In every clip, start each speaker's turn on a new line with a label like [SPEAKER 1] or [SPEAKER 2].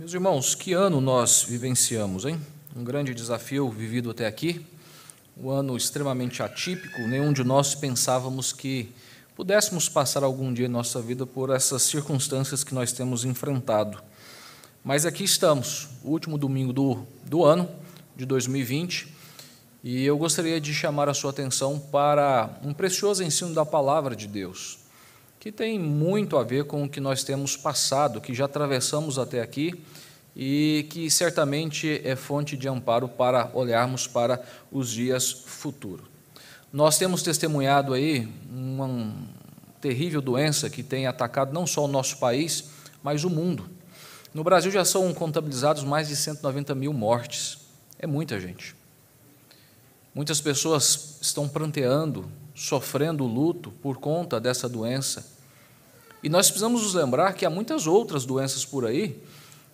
[SPEAKER 1] Meus irmãos, que ano nós vivenciamos, hein? Um grande desafio vivido até aqui, um ano extremamente atípico, nenhum de nós pensávamos que pudéssemos passar algum dia em nossa vida por essas circunstâncias que nós temos enfrentado. Mas aqui estamos, o último domingo do, do ano, de 2020, e eu gostaria de chamar a sua atenção para um precioso ensino da palavra de Deus que tem muito a ver com o que nós temos passado, que já atravessamos até aqui e que certamente é fonte de amparo para olharmos para os dias futuros. Nós temos testemunhado aí uma terrível doença que tem atacado não só o nosso país, mas o mundo. No Brasil já são contabilizados mais de 190 mil mortes. É muita gente. Muitas pessoas estão pranteando, sofrendo luto por conta dessa doença. E nós precisamos nos lembrar que há muitas outras doenças por aí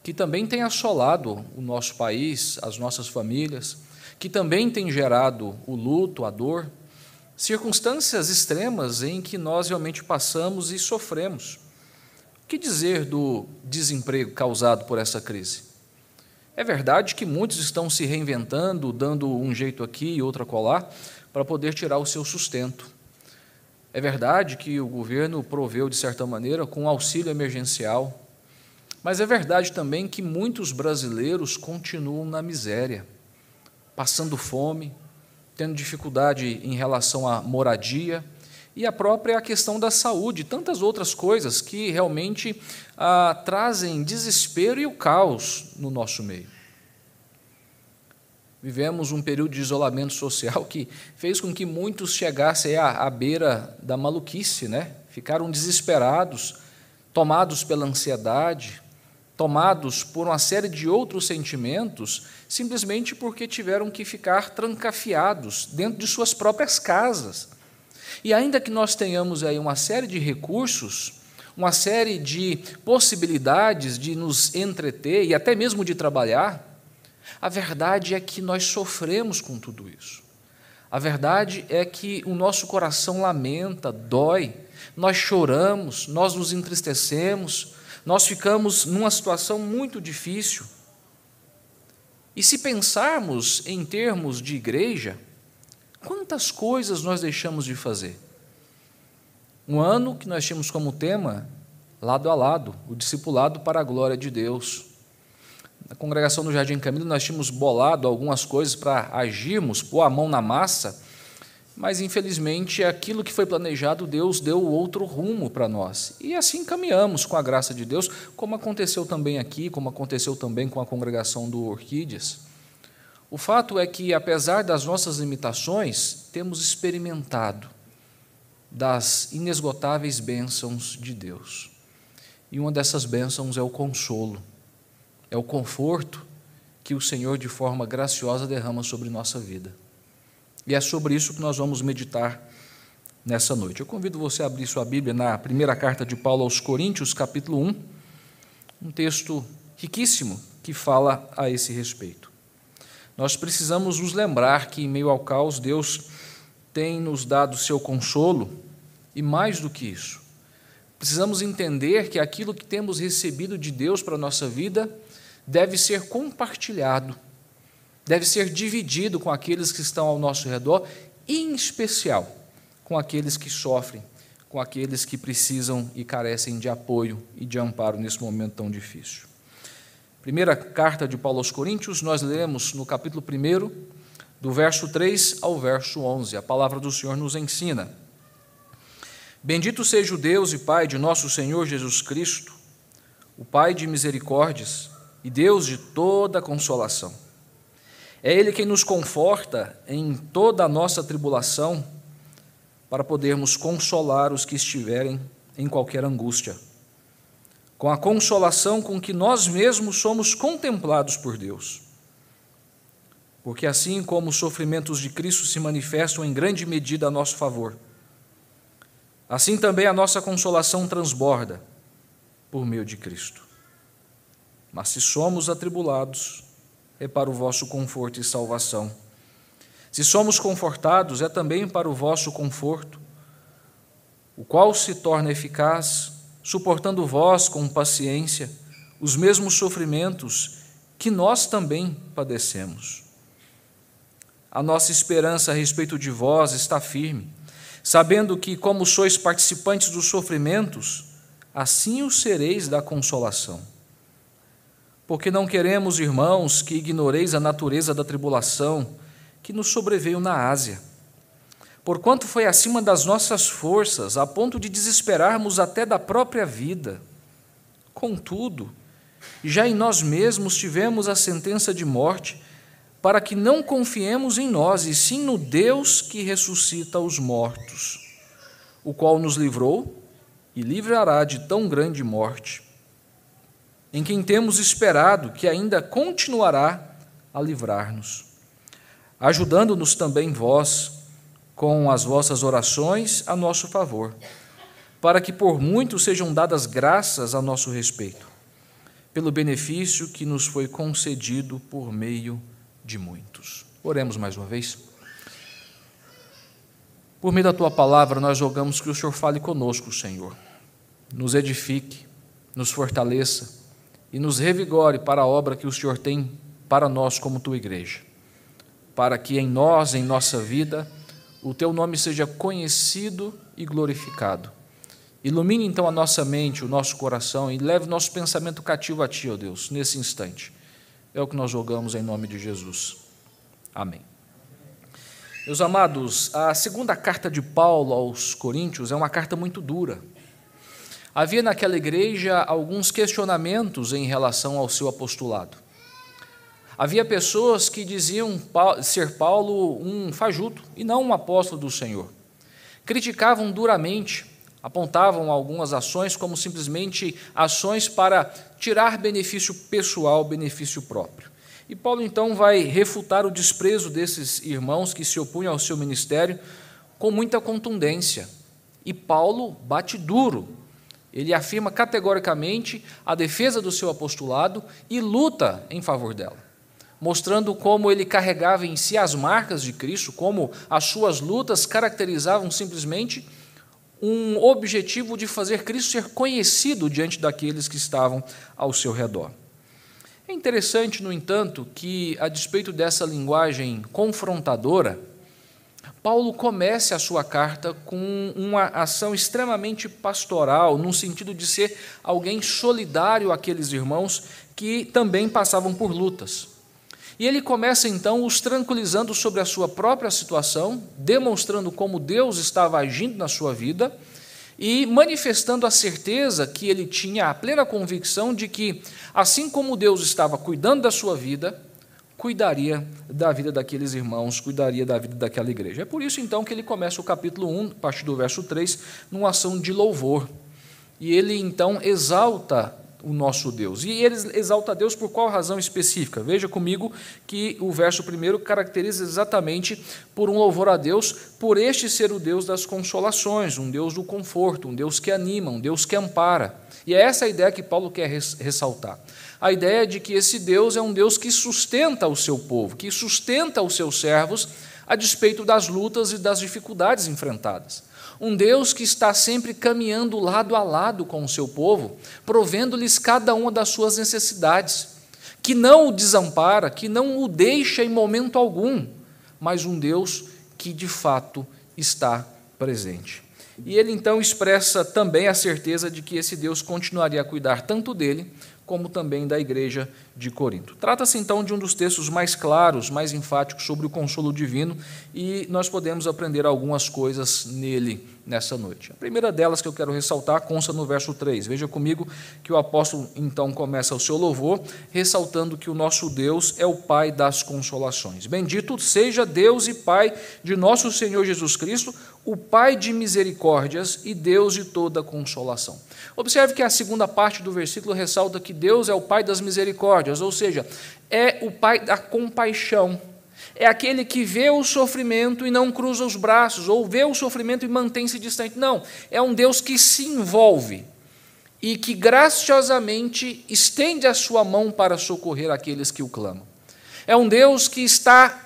[SPEAKER 1] que também têm assolado o nosso país, as nossas famílias, que também têm gerado o luto, a dor, circunstâncias extremas em que nós realmente passamos e sofremos. O que dizer do desemprego causado por essa crise? É verdade que muitos estão se reinventando, dando um jeito aqui e outro acolá, para poder tirar o seu sustento. É verdade que o governo proveu, de certa maneira, com auxílio emergencial, mas é verdade também que muitos brasileiros continuam na miséria, passando fome, tendo dificuldade em relação à moradia e a própria questão da saúde, tantas outras coisas que realmente ah, trazem desespero e o caos no nosso meio. Vivemos um período de isolamento social que fez com que muitos chegassem à, à beira da maluquice, né? ficaram desesperados, tomados pela ansiedade, tomados por uma série de outros sentimentos, simplesmente porque tiveram que ficar trancafiados dentro de suas próprias casas. E ainda que nós tenhamos aí uma série de recursos, uma série de possibilidades de nos entreter e até mesmo de trabalhar, a verdade é que nós sofremos com tudo isso. A verdade é que o nosso coração lamenta, dói, nós choramos, nós nos entristecemos, nós ficamos numa situação muito difícil. E se pensarmos em termos de igreja, quantas coisas nós deixamos de fazer? Um ano que nós tínhamos como tema, lado a lado, o discipulado para a glória de Deus. Na congregação do Jardim Camilo, nós tínhamos bolado algumas coisas para agirmos, pôr a mão na massa, mas infelizmente aquilo que foi planejado, Deus deu outro rumo para nós. E assim caminhamos com a graça de Deus, como aconteceu também aqui, como aconteceu também com a congregação do Orquídeas. O fato é que, apesar das nossas limitações, temos experimentado das inesgotáveis bênçãos de Deus. E uma dessas bênçãos é o consolo é o conforto que o Senhor, de forma graciosa, derrama sobre nossa vida. E é sobre isso que nós vamos meditar nessa noite. Eu convido você a abrir sua Bíblia na primeira carta de Paulo aos Coríntios, capítulo 1, um texto riquíssimo que fala a esse respeito. Nós precisamos nos lembrar que, em meio ao caos, Deus tem nos dado seu consolo e, mais do que isso, precisamos entender que aquilo que temos recebido de Deus para a nossa vida deve ser compartilhado, deve ser dividido com aqueles que estão ao nosso redor, em especial com aqueles que sofrem, com aqueles que precisam e carecem de apoio e de amparo nesse momento tão difícil. Primeira carta de Paulo aos Coríntios, nós lemos no capítulo 1, do verso 3 ao verso 11. A palavra do Senhor nos ensina: Bendito seja o Deus e Pai de nosso Senhor Jesus Cristo, o Pai de misericórdias e Deus de toda consolação. É Ele quem nos conforta em toda a nossa tribulação, para podermos consolar os que estiverem em qualquer angústia, com a consolação com que nós mesmos somos contemplados por Deus. Porque assim como os sofrimentos de Cristo se manifestam em grande medida a nosso favor, assim também a nossa consolação transborda por meio de Cristo. Mas se somos atribulados, é para o vosso conforto e salvação. Se somos confortados, é também para o vosso conforto, o qual se torna eficaz, suportando vós com paciência os mesmos sofrimentos que nós também padecemos. A nossa esperança a respeito de vós está firme, sabendo que, como sois participantes dos sofrimentos, assim o sereis da consolação. Porque não queremos, irmãos, que ignoreis a natureza da tribulação que nos sobreveio na Ásia. Porquanto foi acima das nossas forças, a ponto de desesperarmos até da própria vida. Contudo, já em nós mesmos tivemos a sentença de morte, para que não confiemos em nós, e sim no Deus que ressuscita os mortos, o qual nos livrou e livrará de tão grande morte, em quem temos esperado que ainda continuará a livrar-nos, ajudando-nos também vós com as vossas orações a nosso favor, para que por muito sejam dadas graças a nosso respeito, pelo benefício que nos foi concedido por meio de muitos. Oremos mais uma vez. Por meio da tua palavra, nós rogamos que o Senhor fale conosco, Senhor nos edifique, nos fortaleça e nos revigore para a obra que o Senhor tem para nós como tua igreja. Para que em nós, em nossa vida, o teu nome seja conhecido e glorificado. Ilumine então a nossa mente, o nosso coração e leve nosso pensamento cativo a ti, ó Deus, nesse instante. É o que nós jogamos em nome de Jesus. Amém. Meus amados, a segunda carta de Paulo aos Coríntios é uma carta muito dura. Havia naquela igreja alguns questionamentos em relação ao seu apostolado. Havia pessoas que diziam ser Paulo um fajuto e não um apóstolo do Senhor. Criticavam duramente, apontavam algumas ações como simplesmente ações para tirar benefício pessoal, benefício próprio. E Paulo então vai refutar o desprezo desses irmãos que se opunham ao seu ministério com muita contundência. E Paulo bate duro ele afirma categoricamente a defesa do seu apostolado e luta em favor dela, mostrando como ele carregava em si as marcas de Cristo, como as suas lutas caracterizavam simplesmente um objetivo de fazer Cristo ser conhecido diante daqueles que estavam ao seu redor. É interessante, no entanto, que, a despeito dessa linguagem confrontadora, Paulo comece a sua carta com uma ação extremamente pastoral, no sentido de ser alguém solidário àqueles irmãos que também passavam por lutas. E ele começa então os tranquilizando sobre a sua própria situação, demonstrando como Deus estava agindo na sua vida e manifestando a certeza que ele tinha a plena convicção de que, assim como Deus estava cuidando da sua vida, cuidaria da vida daqueles irmãos, cuidaria da vida daquela igreja. É por isso então que ele começa o capítulo 1, a partir do verso 3, numa ação de louvor. E ele então exalta o nosso Deus. E ele exalta Deus por qual razão específica? Veja comigo que o verso primeiro caracteriza exatamente por um louvor a Deus, por este ser o Deus das consolações, um Deus do conforto, um Deus que anima, um Deus que ampara. E é essa a ideia que Paulo quer ressaltar a ideia de que esse Deus é um Deus que sustenta o seu povo, que sustenta os seus servos a despeito das lutas e das dificuldades enfrentadas. Um Deus que está sempre caminhando lado a lado com o seu povo, provendo-lhes cada uma das suas necessidades, que não o desampara, que não o deixa em momento algum, mas um Deus que de fato está presente. E ele então expressa também a certeza de que esse Deus continuaria a cuidar tanto dele como também da igreja de Corinto. Trata-se então de um dos textos mais claros, mais enfáticos sobre o consolo divino e nós podemos aprender algumas coisas nele nessa noite. A primeira delas que eu quero ressaltar consta no verso 3. Veja comigo que o apóstolo então começa o seu louvor, ressaltando que o nosso Deus é o Pai das consolações. Bendito seja Deus e Pai de nosso Senhor Jesus Cristo, o Pai de misericórdias e Deus de toda consolação. Observe que a segunda parte do versículo ressalta que Deus é o Pai das misericórdias, ou seja, é o Pai da compaixão. É aquele que vê o sofrimento e não cruza os braços, ou vê o sofrimento e mantém-se distante. Não, é um Deus que se envolve e que graciosamente estende a sua mão para socorrer aqueles que o clamam. É um Deus que está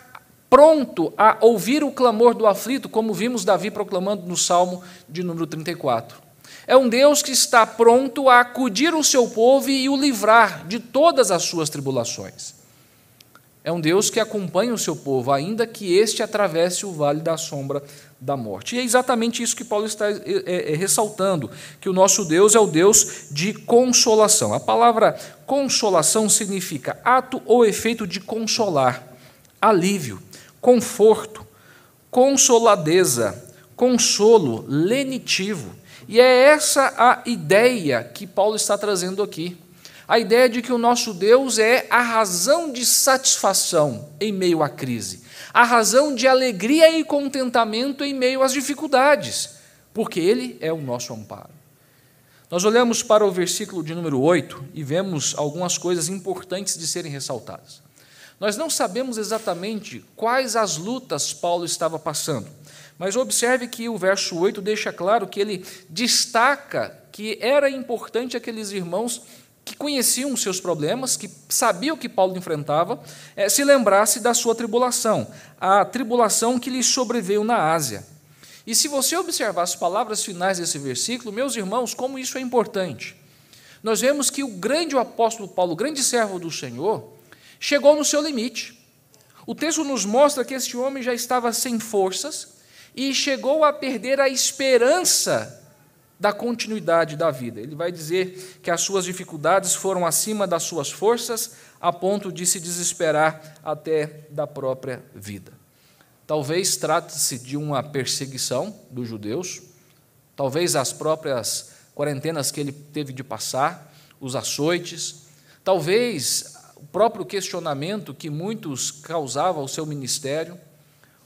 [SPEAKER 1] pronto a ouvir o clamor do aflito, como vimos Davi proclamando no Salmo de número 34. É um Deus que está pronto a acudir o seu povo e o livrar de todas as suas tribulações. É um Deus que acompanha o seu povo, ainda que este atravesse o vale da sombra da morte. E é exatamente isso que Paulo está é, é, é, ressaltando: que o nosso Deus é o Deus de consolação. A palavra consolação significa ato ou efeito de consolar, alívio, conforto, consoladeza, consolo, lenitivo. E é essa a ideia que Paulo está trazendo aqui a ideia de que o nosso Deus é a razão de satisfação em meio à crise, a razão de alegria e contentamento em meio às dificuldades, porque Ele é o nosso amparo. Nós olhamos para o versículo de número 8 e vemos algumas coisas importantes de serem ressaltadas. Nós não sabemos exatamente quais as lutas Paulo estava passando, mas observe que o verso 8 deixa claro que ele destaca que era importante aqueles irmãos que conheciam os seus problemas, que sabiam o que Paulo enfrentava, é, se lembrasse da sua tribulação, a tribulação que lhe sobreveio na Ásia. E se você observar as palavras finais desse versículo, meus irmãos, como isso é importante. Nós vemos que o grande apóstolo Paulo, o grande servo do Senhor, chegou no seu limite. O texto nos mostra que este homem já estava sem forças e chegou a perder a esperança da continuidade da vida. Ele vai dizer que as suas dificuldades foram acima das suas forças, a ponto de se desesperar até da própria vida. Talvez trate-se de uma perseguição dos judeus, talvez as próprias quarentenas que ele teve de passar, os açoites, talvez o próprio questionamento que muitos causavam ao seu ministério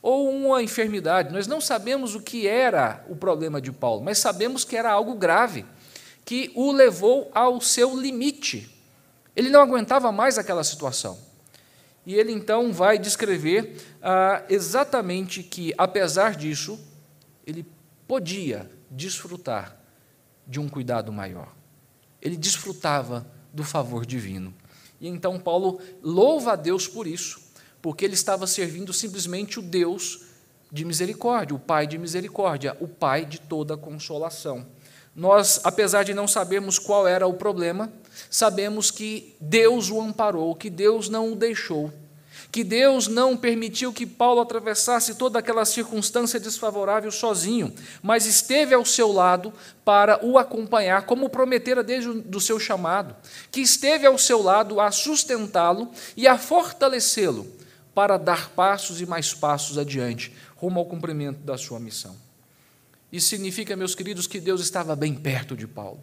[SPEAKER 1] ou uma enfermidade. Nós não sabemos o que era o problema de Paulo, mas sabemos que era algo grave, que o levou ao seu limite. Ele não aguentava mais aquela situação. E ele então vai descrever ah, exatamente que, apesar disso, ele podia desfrutar de um cuidado maior. Ele desfrutava do favor divino. E então Paulo louva a Deus por isso porque ele estava servindo simplesmente o Deus de misericórdia, o Pai de misericórdia, o Pai de toda consolação. Nós, apesar de não sabermos qual era o problema, sabemos que Deus o amparou, que Deus não o deixou, que Deus não permitiu que Paulo atravessasse toda aquela circunstância desfavorável sozinho, mas esteve ao seu lado para o acompanhar, como prometera desde o seu chamado, que esteve ao seu lado a sustentá-lo e a fortalecê-lo para dar passos e mais passos adiante, rumo ao cumprimento da sua missão. Isso significa, meus queridos, que Deus estava bem perto de Paulo,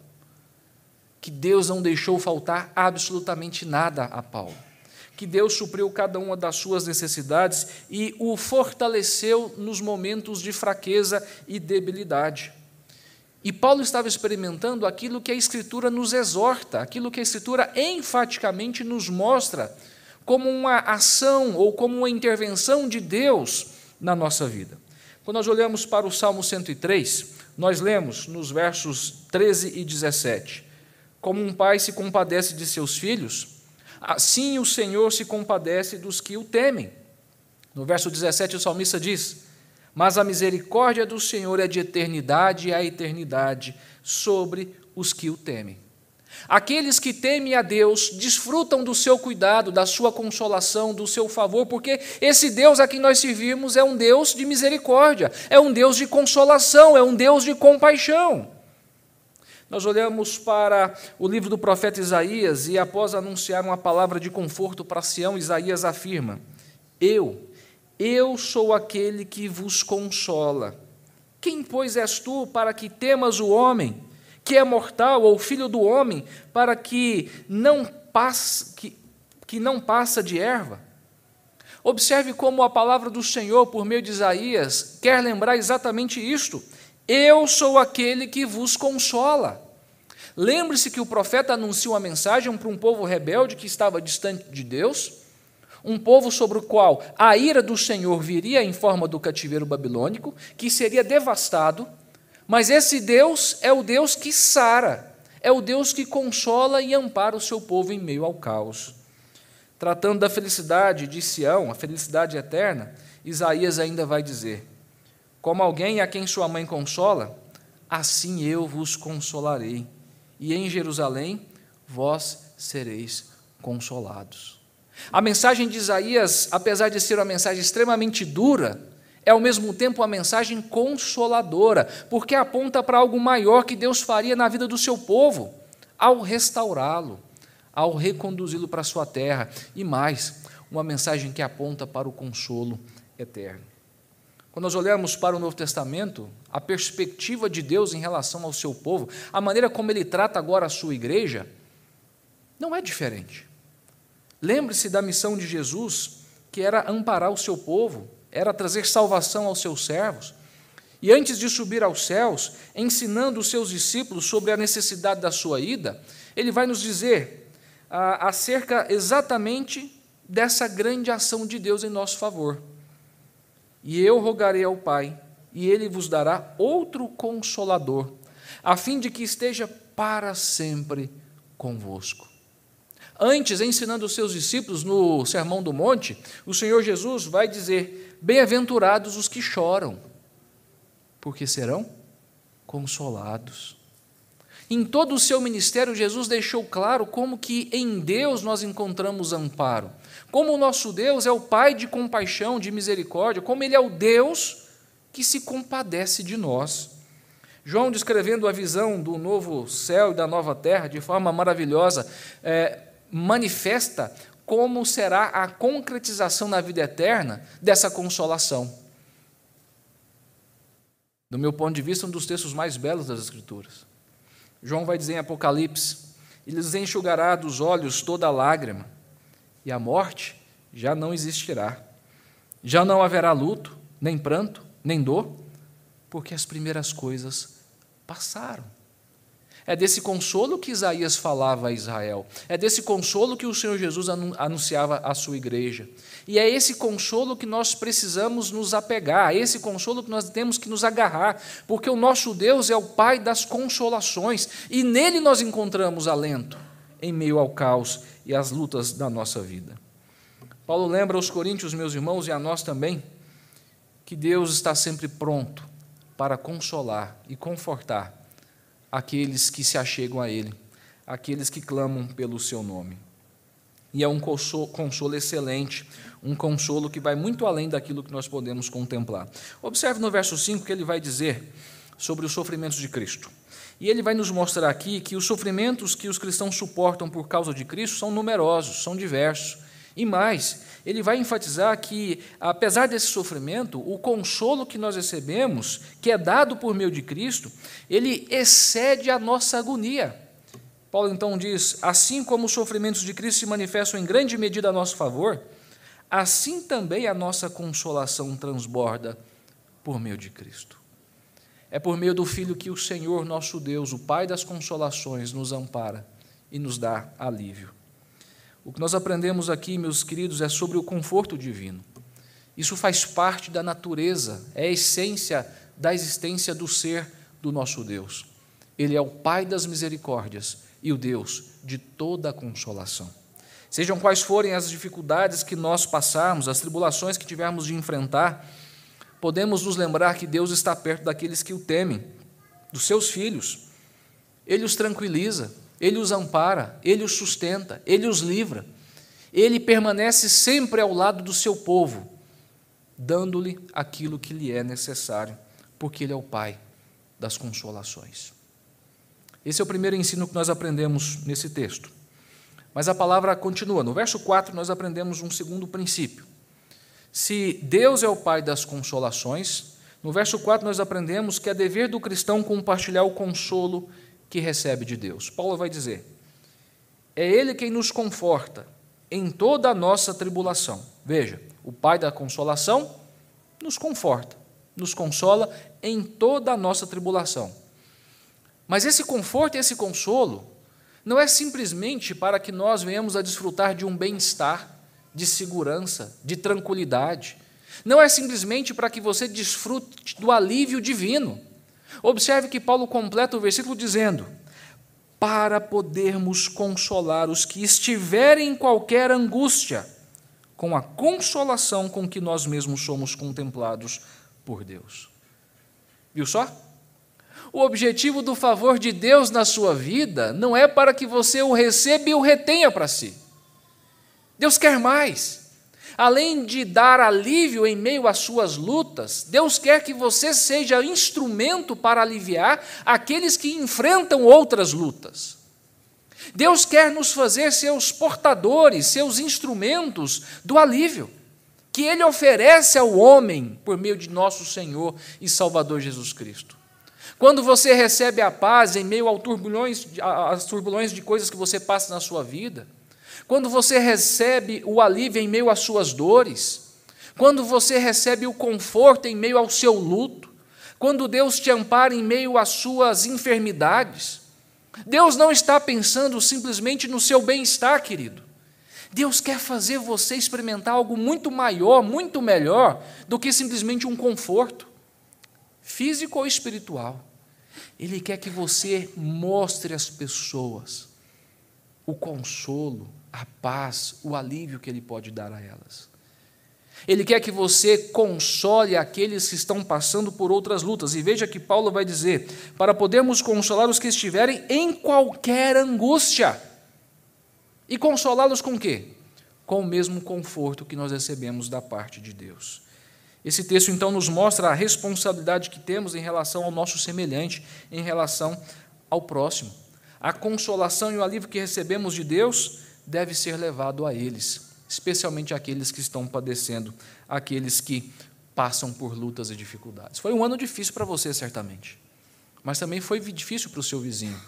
[SPEAKER 1] que Deus não deixou faltar absolutamente nada a Paulo, que Deus supriu cada uma das suas necessidades e o fortaleceu nos momentos de fraqueza e debilidade. E Paulo estava experimentando aquilo que a Escritura nos exorta, aquilo que a Escritura enfaticamente nos mostra como uma ação ou como uma intervenção de Deus na nossa vida. Quando nós olhamos para o Salmo 103, nós lemos nos versos 13 e 17: Como um pai se compadece de seus filhos, assim o Senhor se compadece dos que o temem. No verso 17, o salmista diz: Mas a misericórdia do Senhor é de eternidade a eternidade sobre os que o temem. Aqueles que temem a Deus desfrutam do seu cuidado, da sua consolação, do seu favor, porque esse Deus a quem nós servimos é um Deus de misericórdia, é um Deus de consolação, é um Deus de compaixão. Nós olhamos para o livro do profeta Isaías e, após anunciar uma palavra de conforto para Sião, Isaías afirma: Eu, eu sou aquele que vos consola. Quem, pois, és tu para que temas o homem? Que é mortal, ou filho do homem, para que não passe, que, que não passa de erva. Observe como a palavra do Senhor, por meio de Isaías, quer lembrar exatamente isto. Eu sou aquele que vos consola. Lembre-se que o profeta anunciou uma mensagem para um povo rebelde que estava distante de Deus, um povo sobre o qual a ira do Senhor viria em forma do cativeiro babilônico, que seria devastado, mas esse Deus é o Deus que sara, é o Deus que consola e ampara o seu povo em meio ao caos. Tratando da felicidade de Sião, a felicidade eterna, Isaías ainda vai dizer: Como alguém a quem sua mãe consola, assim eu vos consolarei, e em Jerusalém vós sereis consolados. A mensagem de Isaías, apesar de ser uma mensagem extremamente dura, é ao mesmo tempo uma mensagem consoladora, porque aponta para algo maior que Deus faria na vida do seu povo, ao restaurá-lo, ao reconduzi-lo para a sua terra, e mais, uma mensagem que aponta para o consolo eterno. Quando nós olhamos para o Novo Testamento, a perspectiva de Deus em relação ao seu povo, a maneira como ele trata agora a sua igreja, não é diferente. Lembre-se da missão de Jesus, que era amparar o seu povo, era trazer salvação aos seus servos. E antes de subir aos céus, ensinando os seus discípulos sobre a necessidade da sua ida, ele vai nos dizer ah, acerca exatamente dessa grande ação de Deus em nosso favor. E eu rogarei ao Pai, e ele vos dará outro consolador, a fim de que esteja para sempre convosco. Antes, ensinando os seus discípulos no Sermão do Monte, o Senhor Jesus vai dizer: Bem-aventurados os que choram, porque serão consolados. Em todo o seu ministério, Jesus deixou claro como que em Deus nós encontramos amparo. Como o nosso Deus é o Pai de compaixão, de misericórdia, como Ele é o Deus que se compadece de nós. João, descrevendo a visão do novo céu e da nova terra de forma maravilhosa, é, manifesta como será a concretização na vida eterna dessa consolação. Do meu ponto de vista, um dos textos mais belos das Escrituras. João vai dizer em Apocalipse: Ele lhes enxugará dos olhos toda lágrima, e a morte já não existirá. Já não haverá luto, nem pranto, nem dor, porque as primeiras coisas passaram. É desse consolo que Isaías falava a Israel. É desse consolo que o Senhor Jesus anunciava à sua igreja. E é esse consolo que nós precisamos nos apegar, é esse consolo que nós temos que nos agarrar, porque o nosso Deus é o Pai das consolações e nele nós encontramos alento em meio ao caos e às lutas da nossa vida. Paulo lembra aos Coríntios, meus irmãos, e a nós também, que Deus está sempre pronto para consolar e confortar aqueles que se achegam a Ele, aqueles que clamam pelo Seu nome. E é um consolo excelente, um consolo que vai muito além daquilo que nós podemos contemplar. Observe no verso 5 que ele vai dizer sobre os sofrimentos de Cristo. E ele vai nos mostrar aqui que os sofrimentos que os cristãos suportam por causa de Cristo são numerosos, são diversos. E mais, ele vai enfatizar que, apesar desse sofrimento, o consolo que nós recebemos, que é dado por meio de Cristo, ele excede a nossa agonia. Paulo então diz: assim como os sofrimentos de Cristo se manifestam em grande medida a nosso favor, assim também a nossa consolação transborda por meio de Cristo. É por meio do Filho que o Senhor, nosso Deus, o Pai das consolações, nos ampara e nos dá alívio. O que nós aprendemos aqui, meus queridos, é sobre o conforto divino. Isso faz parte da natureza, é a essência da existência do ser do nosso Deus. Ele é o Pai das misericórdias e o Deus de toda a consolação. Sejam quais forem as dificuldades que nós passarmos, as tribulações que tivermos de enfrentar, podemos nos lembrar que Deus está perto daqueles que o temem, dos seus filhos. Ele os tranquiliza, ele os ampara, ele os sustenta, ele os livra. Ele permanece sempre ao lado do seu povo, dando-lhe aquilo que lhe é necessário, porque ele é o Pai das consolações. Esse é o primeiro ensino que nós aprendemos nesse texto. Mas a palavra continua. No verso 4, nós aprendemos um segundo princípio. Se Deus é o Pai das consolações, no verso 4 nós aprendemos que é dever do cristão compartilhar o consolo que recebe de Deus. Paulo vai dizer: é Ele quem nos conforta em toda a nossa tribulação. Veja, o Pai da consolação nos conforta, nos consola em toda a nossa tribulação. Mas esse conforto e esse consolo não é simplesmente para que nós venhamos a desfrutar de um bem-estar, de segurança, de tranquilidade. Não é simplesmente para que você desfrute do alívio divino. Observe que Paulo completa o versículo dizendo: para podermos consolar os que estiverem em qualquer angústia, com a consolação com que nós mesmos somos contemplados por Deus. Viu só? O objetivo do favor de Deus na sua vida não é para que você o receba e o retenha para si. Deus quer mais. Além de dar alívio em meio às suas lutas, Deus quer que você seja instrumento para aliviar aqueles que enfrentam outras lutas. Deus quer nos fazer seus portadores, seus instrumentos do alívio que Ele oferece ao homem por meio de nosso Senhor e Salvador Jesus Cristo. Quando você recebe a paz em meio às turbulhões, às de coisas que você passa na sua vida, quando você recebe o alívio em meio às suas dores, quando você recebe o conforto em meio ao seu luto, quando Deus te ampara em meio às suas enfermidades, Deus não está pensando simplesmente no seu bem-estar, querido. Deus quer fazer você experimentar algo muito maior, muito melhor do que simplesmente um conforto, físico ou espiritual. Ele quer que você mostre às pessoas o consolo, a paz, o alívio que Ele pode dar a elas. Ele quer que você console aqueles que estão passando por outras lutas. E veja que Paulo vai dizer: para podermos consolar os que estiverem em qualquer angústia. E consolá-los com quê? Com o mesmo conforto que nós recebemos da parte de Deus. Esse texto então nos mostra a responsabilidade que temos em relação ao nosso semelhante, em relação ao próximo. A consolação e o alívio que recebemos de Deus deve ser levado a eles, especialmente aqueles que estão padecendo, aqueles que passam por lutas e dificuldades. Foi um ano difícil para você, certamente, mas também foi difícil para o seu vizinho,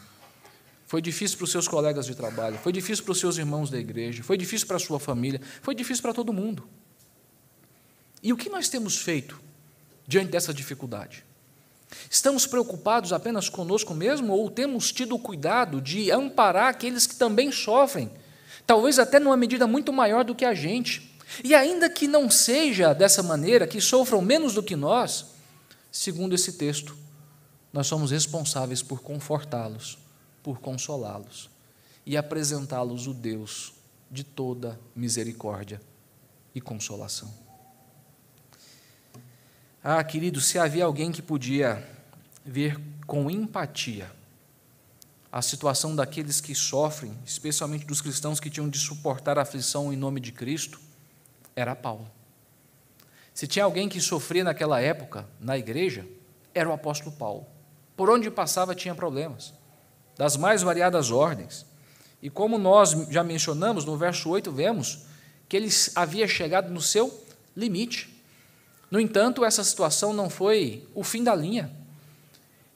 [SPEAKER 1] foi difícil para os seus colegas de trabalho, foi difícil para os seus irmãos da igreja, foi difícil para a sua família, foi difícil para todo mundo. E o que nós temos feito diante dessa dificuldade? Estamos preocupados apenas conosco mesmo ou temos tido cuidado de amparar aqueles que também sofrem talvez até numa medida muito maior do que a gente. E ainda que não seja dessa maneira, que sofram menos do que nós, segundo esse texto, nós somos responsáveis por confortá-los, por consolá-los e apresentá-los o Deus de toda misericórdia e consolação. Ah, querido, se havia alguém que podia ver com empatia a situação daqueles que sofrem, especialmente dos cristãos que tinham de suportar a aflição em nome de Cristo, era Paulo. Se tinha alguém que sofria naquela época na igreja, era o apóstolo Paulo. Por onde passava tinha problemas, das mais variadas ordens. E como nós já mencionamos, no verso 8 vemos que ele havia chegado no seu limite. No entanto, essa situação não foi o fim da linha.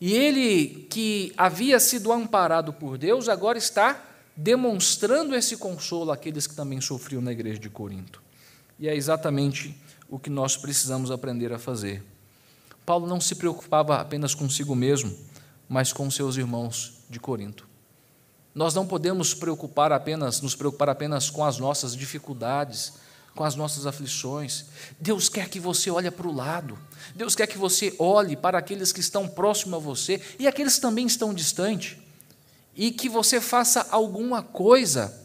[SPEAKER 1] E ele, que havia sido amparado por Deus, agora está demonstrando esse consolo àqueles que também sofriam na igreja de Corinto. E é exatamente o que nós precisamos aprender a fazer. Paulo não se preocupava apenas consigo mesmo, mas com seus irmãos de Corinto. Nós não podemos preocupar apenas, nos preocupar apenas com as nossas dificuldades, com as nossas aflições. Deus quer que você olhe para o lado. Deus quer que você olhe para aqueles que estão próximos a você e aqueles que também estão distantes. E que você faça alguma coisa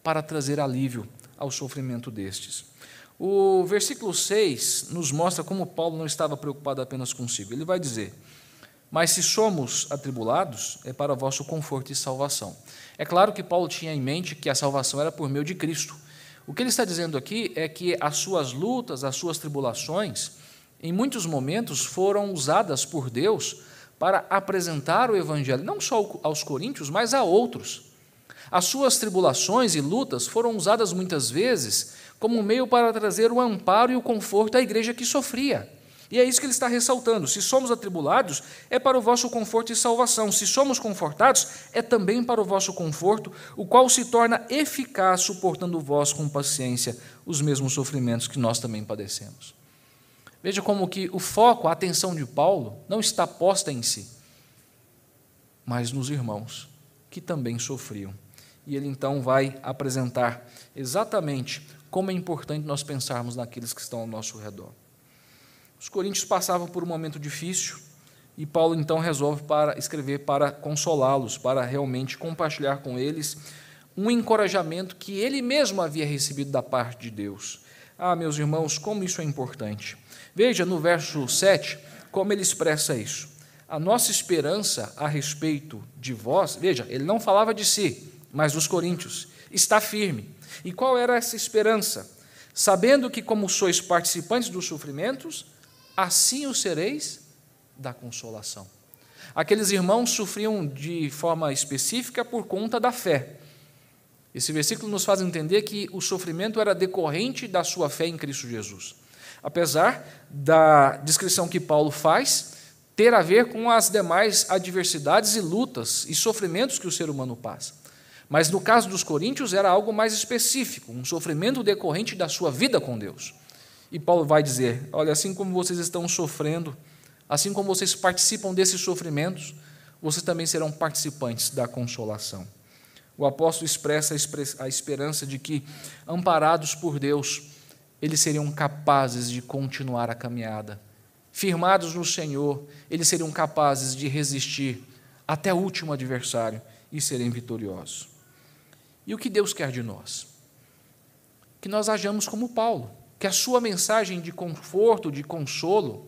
[SPEAKER 1] para trazer alívio ao sofrimento destes. O versículo 6 nos mostra como Paulo não estava preocupado apenas consigo. Ele vai dizer: Mas se somos atribulados, é para vosso conforto e salvação. É claro que Paulo tinha em mente que a salvação era por meio de Cristo. O que ele está dizendo aqui é que as suas lutas, as suas tribulações, em muitos momentos foram usadas por Deus para apresentar o Evangelho, não só aos coríntios, mas a outros. As suas tribulações e lutas foram usadas muitas vezes como meio para trazer o amparo e o conforto à igreja que sofria. E é isso que ele está ressaltando. Se somos atribulados, é para o vosso conforto e salvação. Se somos confortados, é também para o vosso conforto, o qual se torna eficaz, suportando vós com paciência os mesmos sofrimentos que nós também padecemos. Veja como que o foco, a atenção de Paulo, não está posta em si, mas nos irmãos que também sofriam. E ele então vai apresentar exatamente como é importante nós pensarmos naqueles que estão ao nosso redor. Os coríntios passavam por um momento difícil e Paulo então resolve para escrever para consolá-los, para realmente compartilhar com eles um encorajamento que ele mesmo havia recebido da parte de Deus. Ah, meus irmãos, como isso é importante. Veja no verso 7 como ele expressa isso. a nossa esperança a respeito de vós, veja, ele não falava de si, mas dos coríntios, está firme. E qual era essa esperança? Sabendo que, como sois participantes dos sofrimentos, assim o sereis da consolação. Aqueles irmãos sofriam de forma específica por conta da fé. Esse versículo nos faz entender que o sofrimento era decorrente da sua fé em Cristo Jesus. Apesar da descrição que Paulo faz ter a ver com as demais adversidades e lutas e sofrimentos que o ser humano passa. Mas no caso dos coríntios era algo mais específico, um sofrimento decorrente da sua vida com Deus. E Paulo vai dizer: olha, assim como vocês estão sofrendo, assim como vocês participam desses sofrimentos, vocês também serão participantes da consolação. O apóstolo expressa a esperança de que, amparados por Deus, eles seriam capazes de continuar a caminhada. Firmados no Senhor, eles seriam capazes de resistir até o último adversário e serem vitoriosos. E o que Deus quer de nós? Que nós hajamos como Paulo, que a sua mensagem de conforto, de consolo,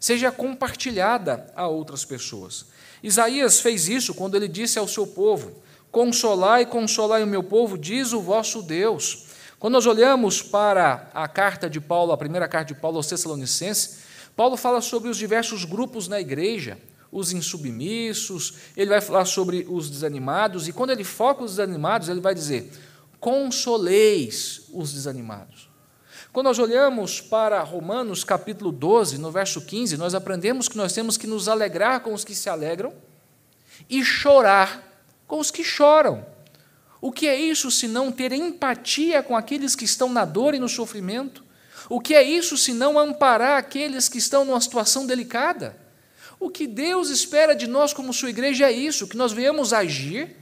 [SPEAKER 1] seja compartilhada a outras pessoas. Isaías fez isso quando ele disse ao seu povo: Consolai, consolai o meu povo, diz o vosso Deus. Quando nós olhamos para a carta de Paulo, a primeira carta de Paulo aos Tessalonicenses, Paulo fala sobre os diversos grupos na igreja, os insubmissos, ele vai falar sobre os desanimados, e quando ele foca os desanimados, ele vai dizer: consoleis os desanimados. Quando nós olhamos para Romanos capítulo 12, no verso 15, nós aprendemos que nós temos que nos alegrar com os que se alegram e chorar com os que choram. O que é isso se não ter empatia com aqueles que estão na dor e no sofrimento? O que é isso se não amparar aqueles que estão numa situação delicada? O que Deus espera de nós como sua igreja é isso, que nós venhamos agir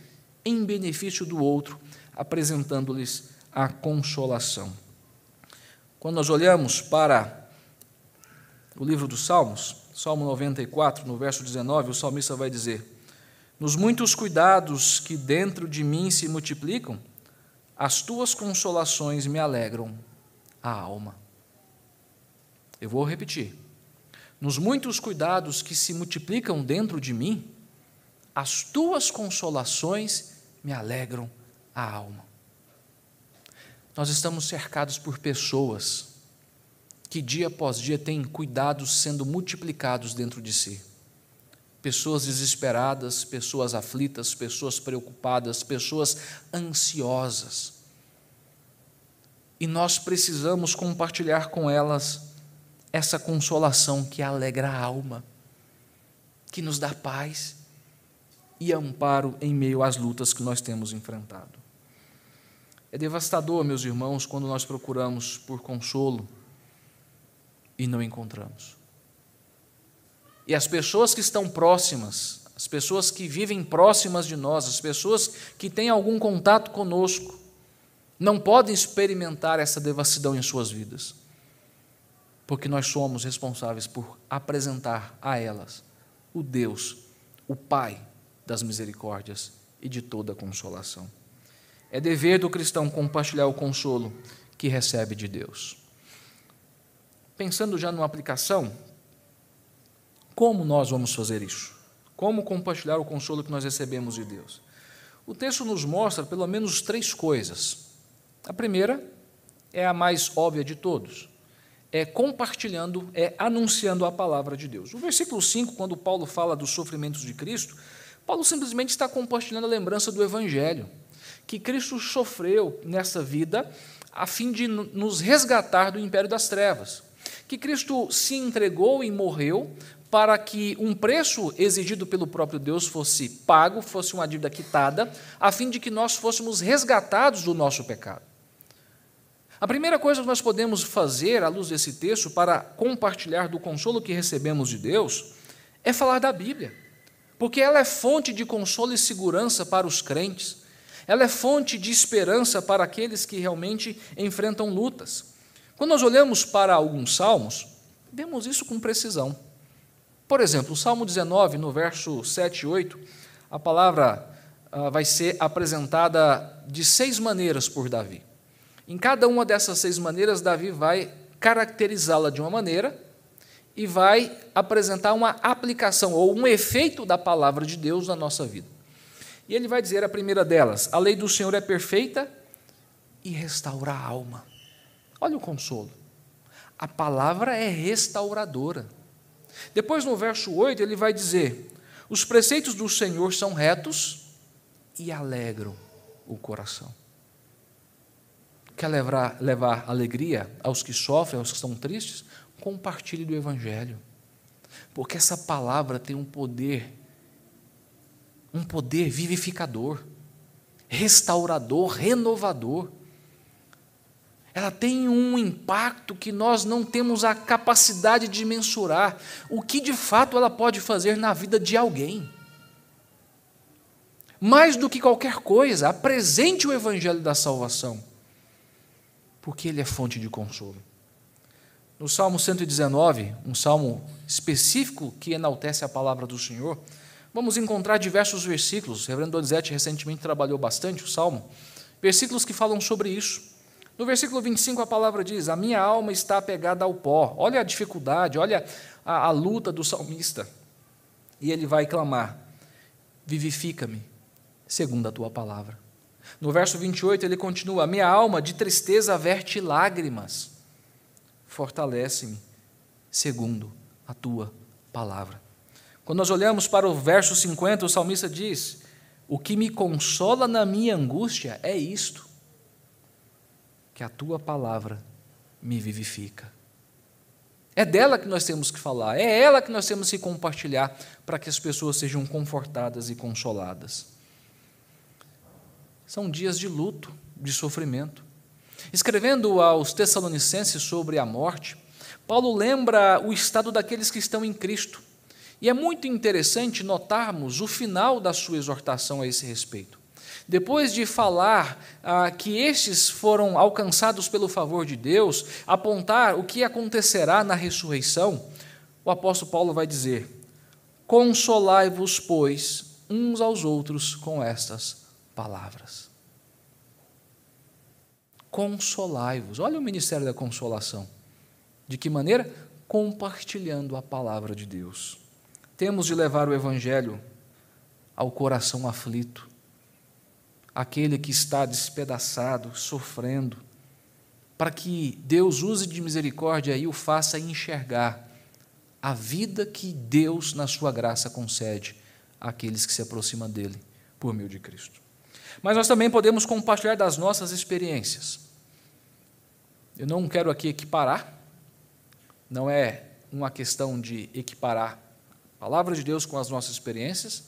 [SPEAKER 1] em benefício do outro, apresentando-lhes a consolação. Quando nós olhamos para o livro dos Salmos, Salmo 94, no verso 19, o salmista vai dizer: Nos muitos cuidados que dentro de mim se multiplicam, as tuas consolações me alegram a alma. Eu vou repetir nos muitos cuidados que se multiplicam dentro de mim, as tuas consolações me alegram a alma. Nós estamos cercados por pessoas que dia após dia têm cuidados sendo multiplicados dentro de si. Pessoas desesperadas, pessoas aflitas, pessoas preocupadas, pessoas ansiosas. E nós precisamos compartilhar com elas essa consolação que alegra a alma, que nos dá paz e amparo em meio às lutas que nós temos enfrentado. É devastador, meus irmãos, quando nós procuramos por consolo e não encontramos. E as pessoas que estão próximas, as pessoas que vivem próximas de nós, as pessoas que têm algum contato conosco, não podem experimentar essa devassidão em suas vidas porque nós somos responsáveis por apresentar a elas o Deus, o Pai das misericórdias e de toda a consolação. É dever do cristão compartilhar o consolo que recebe de Deus. Pensando já numa aplicação, como nós vamos fazer isso? Como compartilhar o consolo que nós recebemos de Deus? O texto nos mostra pelo menos três coisas. A primeira é a mais óbvia de todos é compartilhando, é anunciando a palavra de Deus. O versículo 5, quando Paulo fala dos sofrimentos de Cristo, Paulo simplesmente está compartilhando a lembrança do Evangelho, que Cristo sofreu nessa vida a fim de nos resgatar do império das trevas, que Cristo se entregou e morreu para que um preço exigido pelo próprio Deus fosse pago, fosse uma dívida quitada, a fim de que nós fôssemos resgatados do nosso pecado. A primeira coisa que nós podemos fazer, à luz desse texto, para compartilhar do consolo que recebemos de Deus, é falar da Bíblia, porque ela é fonte de consolo e segurança para os crentes, ela é fonte de esperança para aqueles que realmente enfrentam lutas. Quando nós olhamos para alguns salmos, vemos isso com precisão. Por exemplo, o Salmo 19, no verso 7 e 8, a palavra ah, vai ser apresentada de seis maneiras por Davi. Em cada uma dessas seis maneiras, Davi vai caracterizá-la de uma maneira e vai apresentar uma aplicação ou um efeito da palavra de Deus na nossa vida. E ele vai dizer a primeira delas: a lei do Senhor é perfeita e restaura a alma. Olha o consolo. A palavra é restauradora. Depois, no verso 8, ele vai dizer: os preceitos do Senhor são retos e alegram o coração. Quer levar, levar alegria aos que sofrem, aos que estão tristes? Compartilhe do Evangelho. Porque essa palavra tem um poder, um poder vivificador, restaurador, renovador. Ela tem um impacto que nós não temos a capacidade de mensurar. O que de fato ela pode fazer na vida de alguém. Mais do que qualquer coisa, apresente o Evangelho da salvação porque ele é fonte de consolo. No Salmo 119, um salmo específico que enaltece a palavra do Senhor, vamos encontrar diversos versículos. O reverendo Donizete recentemente trabalhou bastante o salmo, versículos que falam sobre isso. No versículo 25, a palavra diz: A minha alma está apegada ao pó. Olha a dificuldade, olha a, a luta do salmista. E ele vai clamar: Vivifica-me, segundo a tua palavra. No verso 28 ele continua: Minha alma de tristeza verte lágrimas, fortalece-me, segundo a tua palavra. Quando nós olhamos para o verso 50, o salmista diz: O que me consola na minha angústia é isto, que a tua palavra me vivifica. É dela que nós temos que falar, é ela que nós temos que compartilhar para que as pessoas sejam confortadas e consoladas. São dias de luto, de sofrimento. Escrevendo aos Tessalonicenses sobre a morte, Paulo lembra o estado daqueles que estão em Cristo. E é muito interessante notarmos o final da sua exortação a esse respeito. Depois de falar ah, que estes foram alcançados pelo favor de Deus, apontar o que acontecerá na ressurreição, o apóstolo Paulo vai dizer: Consolai-vos, pois, uns aos outros com estas palavras. Consolai-vos. Olha o ministério da consolação. De que maneira? Compartilhando a palavra de Deus. Temos de levar o Evangelho ao coração aflito, aquele que está despedaçado, sofrendo, para que Deus use de misericórdia e o faça enxergar a vida que Deus, na sua graça, concede àqueles que se aproximam dele por meio de Cristo. Mas nós também podemos compartilhar das nossas experiências. Eu não quero aqui equiparar, não é uma questão de equiparar palavra de Deus com as nossas experiências,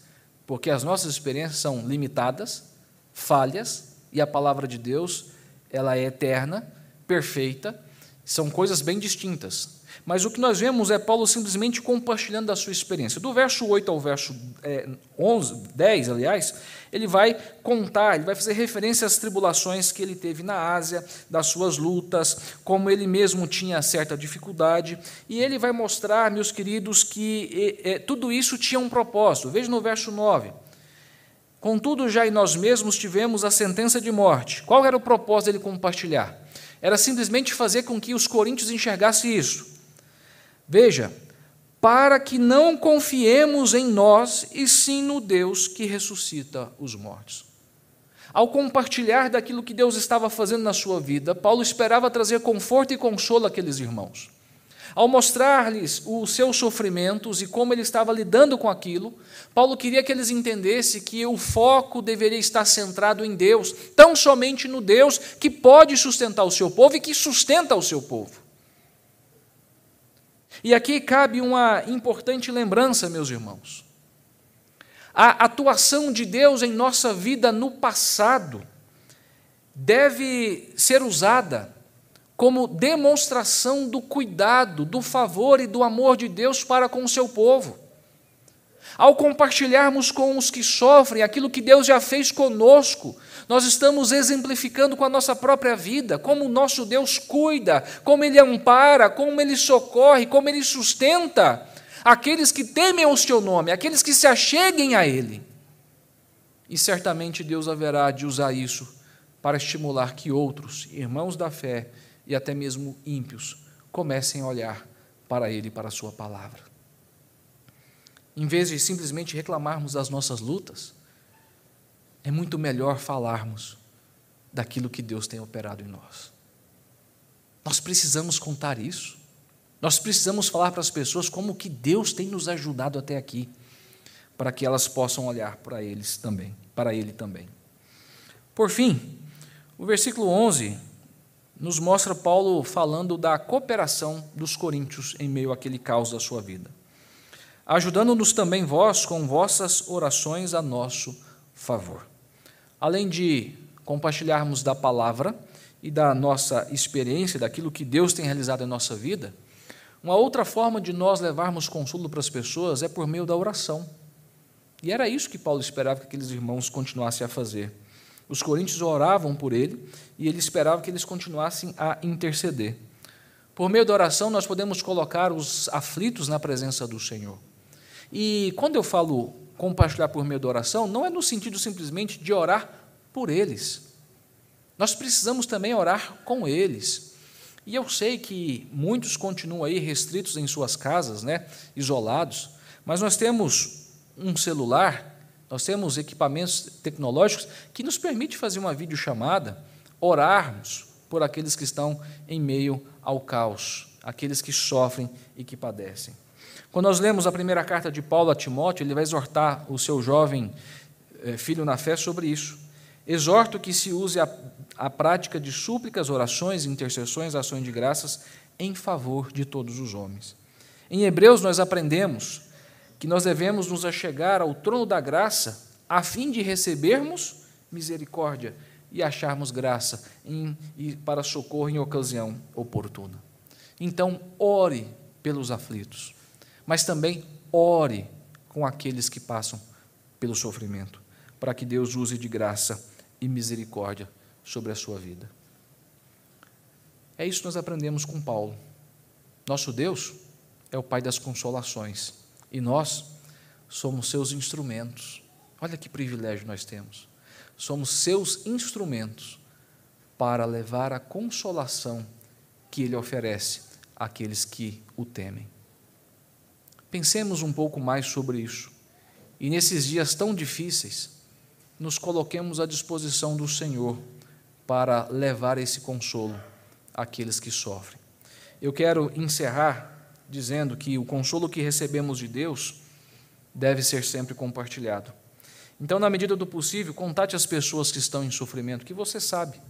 [SPEAKER 1] porque as nossas experiências são limitadas, falhas, e a palavra de Deus, ela é eterna, perfeita, são coisas bem distintas. Mas o que nós vemos é Paulo simplesmente compartilhando a sua experiência. Do verso 8 ao verso 11, é, 10, aliás, ele vai contar, ele vai fazer referência às tribulações que ele teve na Ásia, das suas lutas, como ele mesmo tinha certa dificuldade, e ele vai mostrar, meus queridos, que é, tudo isso tinha um propósito. Veja no verso 9. Contudo, já em nós mesmos tivemos a sentença de morte. Qual era o propósito dele compartilhar? Era simplesmente fazer com que os coríntios enxergassem isso. Veja, para que não confiemos em nós e sim no Deus que ressuscita os mortos. Ao compartilhar daquilo que Deus estava fazendo na sua vida, Paulo esperava trazer conforto e consolo àqueles irmãos. Ao mostrar-lhes os seus sofrimentos e como ele estava lidando com aquilo, Paulo queria que eles entendessem que o foco deveria estar centrado em Deus, tão somente no Deus que pode sustentar o seu povo e que sustenta o seu povo. E aqui cabe uma importante lembrança, meus irmãos. A atuação de Deus em nossa vida no passado deve ser usada como demonstração do cuidado, do favor e do amor de Deus para com o seu povo. Ao compartilharmos com os que sofrem aquilo que Deus já fez conosco, nós estamos exemplificando com a nossa própria vida como o nosso Deus cuida, como Ele ampara, como Ele socorre, como Ele sustenta aqueles que temem o seu nome, aqueles que se acheguem a Ele. E certamente Deus haverá de usar isso para estimular que outros, irmãos da fé e até mesmo ímpios, comecem a olhar para Ele para a Sua palavra. Em vez de simplesmente reclamarmos das nossas lutas, é muito melhor falarmos daquilo que Deus tem operado em nós. Nós precisamos contar isso. Nós precisamos falar para as pessoas como que Deus tem nos ajudado até aqui, para que elas possam olhar para eles também, para ele também. Por fim, o versículo 11 nos mostra Paulo falando da cooperação dos coríntios em meio àquele caos da sua vida. Ajudando-nos também vós com vossas orações a nosso favor. Além de compartilharmos da palavra e da nossa experiência, daquilo que Deus tem realizado em nossa vida, uma outra forma de nós levarmos consolo para as pessoas é por meio da oração. E era isso que Paulo esperava que aqueles irmãos continuassem a fazer. Os coríntios oravam por ele e ele esperava que eles continuassem a interceder. Por meio da oração, nós podemos colocar os aflitos na presença do Senhor. E quando eu falo compartilhar por meio da oração, não é no sentido simplesmente de orar por eles. Nós precisamos também orar com eles. E eu sei que muitos continuam aí restritos em suas casas, né, isolados, mas nós temos um celular, nós temos equipamentos tecnológicos que nos permite fazer uma videochamada, orarmos por aqueles que estão em meio ao caos, aqueles que sofrem e que padecem. Quando nós lemos a primeira carta de Paulo a Timóteo, ele vai exortar o seu jovem eh, filho na fé sobre isso. Exorto que se use a, a prática de súplicas, orações, intercessões, ações de graças em favor de todos os homens. Em Hebreus, nós aprendemos que nós devemos nos achegar ao trono da graça a fim de recebermos misericórdia e acharmos graça em, e para socorro em ocasião oportuna. Então, ore pelos aflitos mas também ore com aqueles que passam pelo sofrimento, para que Deus use de graça e misericórdia sobre a sua vida. É isso que nós aprendemos com Paulo. Nosso Deus é o Pai das consolações e nós somos seus instrumentos. Olha que privilégio nós temos. Somos seus instrumentos para levar a consolação que Ele oferece àqueles que o temem. Pensemos um pouco mais sobre isso. E nesses dias tão difíceis, nos coloquemos à disposição do Senhor para levar esse consolo àqueles que sofrem. Eu quero encerrar dizendo que o consolo que recebemos de Deus deve ser sempre compartilhado. Então, na medida do possível, contate as pessoas que estão em sofrimento, que você sabe.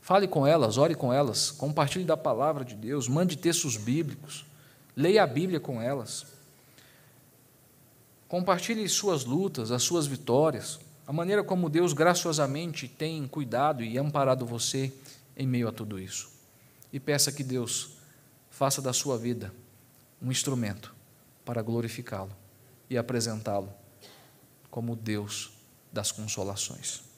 [SPEAKER 1] Fale com elas, ore com elas, compartilhe da palavra de Deus, mande textos bíblicos. Leia a Bíblia com elas. Compartilhe suas lutas, as suas vitórias, a maneira como Deus graciosamente tem cuidado e amparado você em meio a tudo isso. E peça que Deus faça da sua vida um instrumento para glorificá-lo e apresentá-lo como Deus das consolações.